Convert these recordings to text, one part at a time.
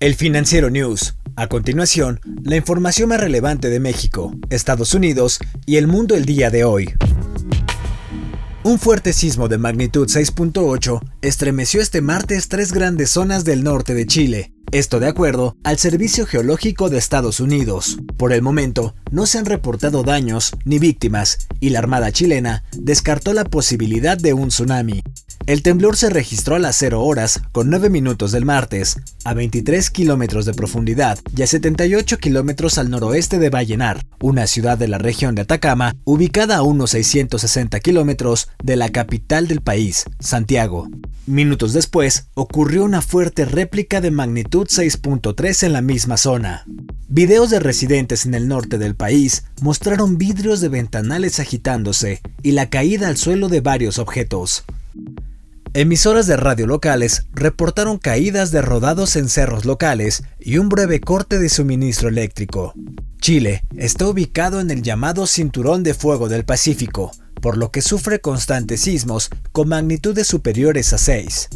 El Financiero News. A continuación, la información más relevante de México, Estados Unidos y el mundo el día de hoy. Un fuerte sismo de magnitud 6.8 estremeció este martes tres grandes zonas del norte de Chile, esto de acuerdo al Servicio Geológico de Estados Unidos. Por el momento, no se han reportado daños ni víctimas y la Armada chilena descartó la posibilidad de un tsunami. El temblor se registró a las 0 horas con 9 minutos del martes, a 23 kilómetros de profundidad y a 78 kilómetros al noroeste de Vallenar, una ciudad de la región de Atacama, ubicada a unos 660 kilómetros de la capital del país, Santiago. Minutos después, ocurrió una fuerte réplica de magnitud 6.3 en la misma zona. Videos de residentes en el norte del país mostraron vidrios de ventanales agitándose y la caída al suelo de varios objetos. Emisoras de radio locales reportaron caídas de rodados en cerros locales y un breve corte de suministro eléctrico. Chile está ubicado en el llamado Cinturón de Fuego del Pacífico, por lo que sufre constantes sismos con magnitudes superiores a 6.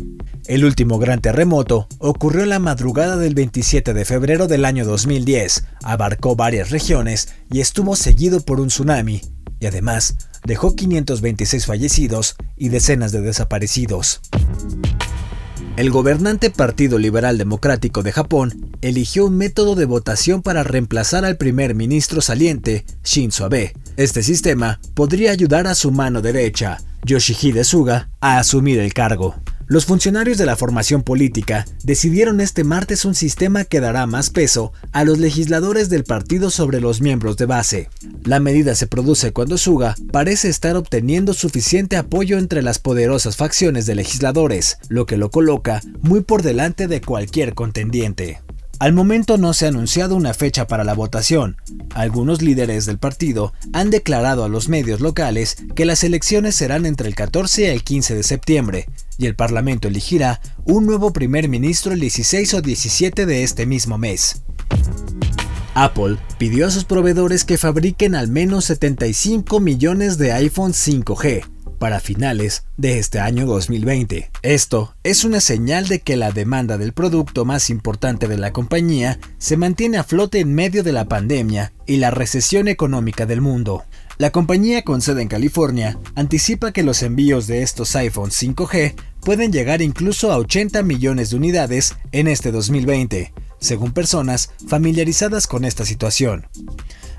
El último gran terremoto ocurrió la madrugada del 27 de febrero del año 2010, abarcó varias regiones y estuvo seguido por un tsunami, y además dejó 526 fallecidos y decenas de desaparecidos. El gobernante Partido Liberal Democrático de Japón eligió un método de votación para reemplazar al primer ministro saliente, Shinzo Abe. Este sistema podría ayudar a su mano derecha, Yoshihide Suga, a asumir el cargo. Los funcionarios de la formación política decidieron este martes un sistema que dará más peso a los legisladores del partido sobre los miembros de base. La medida se produce cuando Suga parece estar obteniendo suficiente apoyo entre las poderosas facciones de legisladores, lo que lo coloca muy por delante de cualquier contendiente. Al momento no se ha anunciado una fecha para la votación. Algunos líderes del partido han declarado a los medios locales que las elecciones serán entre el 14 y el 15 de septiembre, y el Parlamento elegirá un nuevo primer ministro el 16 o 17 de este mismo mes. Apple pidió a sus proveedores que fabriquen al menos 75 millones de iPhone 5G, para finales de este año 2020. Esto es una señal de que la demanda del producto más importante de la compañía se mantiene a flote en medio de la pandemia y la recesión económica del mundo. La compañía con sede en California anticipa que los envíos de estos iPhone 5G pueden llegar incluso a 80 millones de unidades en este 2020, según personas familiarizadas con esta situación.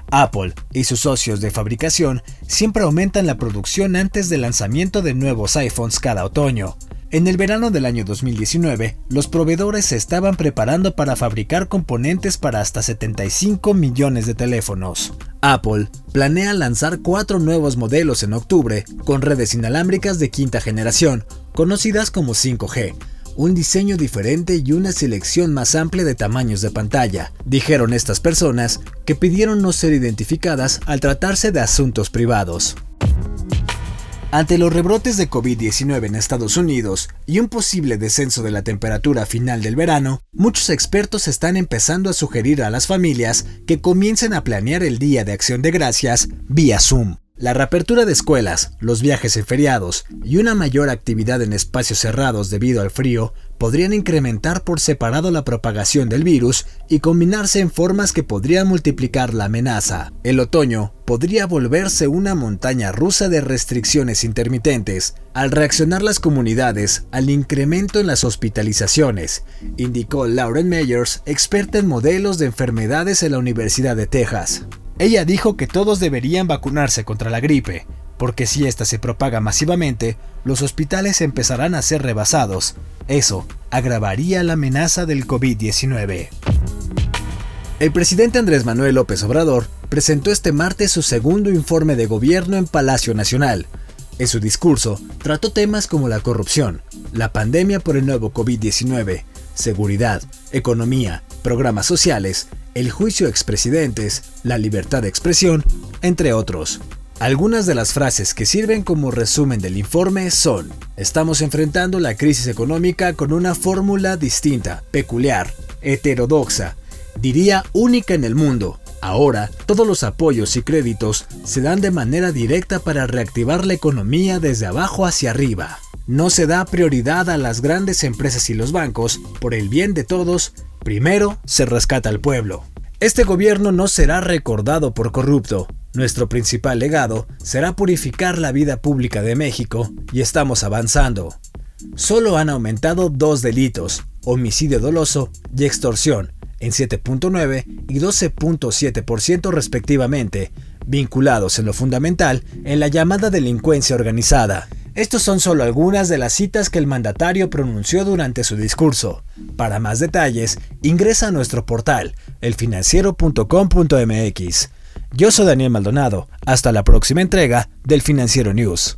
Apple y sus socios de fabricación siempre aumentan la producción antes del lanzamiento de nuevos iPhones cada otoño. En el verano del año 2019, los proveedores se estaban preparando para fabricar componentes para hasta 75 millones de teléfonos. Apple planea lanzar cuatro nuevos modelos en octubre con redes inalámbricas de quinta generación, conocidas como 5G, un diseño diferente y una selección más amplia de tamaños de pantalla, dijeron estas personas que pidieron no ser identificadas al tratarse de asuntos privados. Ante los rebrotes de COVID-19 en Estados Unidos y un posible descenso de la temperatura final del verano, muchos expertos están empezando a sugerir a las familias que comiencen a planear el Día de Acción de Gracias vía Zoom. La reapertura de escuelas, los viajes en feriados y una mayor actividad en espacios cerrados debido al frío podrían incrementar por separado la propagación del virus y combinarse en formas que podrían multiplicar la amenaza. El otoño podría volverse una montaña rusa de restricciones intermitentes al reaccionar las comunidades al incremento en las hospitalizaciones, indicó Lauren Meyers, experta en modelos de enfermedades en la Universidad de Texas. Ella dijo que todos deberían vacunarse contra la gripe, porque si ésta se propaga masivamente, los hospitales empezarán a ser rebasados. Eso agravaría la amenaza del COVID-19. El presidente Andrés Manuel López Obrador presentó este martes su segundo informe de gobierno en Palacio Nacional. En su discurso, trató temas como la corrupción, la pandemia por el nuevo COVID-19, seguridad, economía, programas sociales, el juicio expresidentes, la libertad de expresión, entre otros. Algunas de las frases que sirven como resumen del informe son, estamos enfrentando la crisis económica con una fórmula distinta, peculiar, heterodoxa, diría única en el mundo. Ahora, todos los apoyos y créditos se dan de manera directa para reactivar la economía desde abajo hacia arriba. No se da prioridad a las grandes empresas y los bancos por el bien de todos Primero se rescata al pueblo. Este gobierno no será recordado por corrupto. Nuestro principal legado será purificar la vida pública de México y estamos avanzando. Solo han aumentado dos delitos, homicidio doloso y extorsión, en 7.9 y 12.7% respectivamente, vinculados en lo fundamental en la llamada delincuencia organizada. Estos son solo algunas de las citas que el mandatario pronunció durante su discurso. Para más detalles, ingresa a nuestro portal, elfinanciero.com.mx. Yo soy Daniel Maldonado. Hasta la próxima entrega del Financiero News.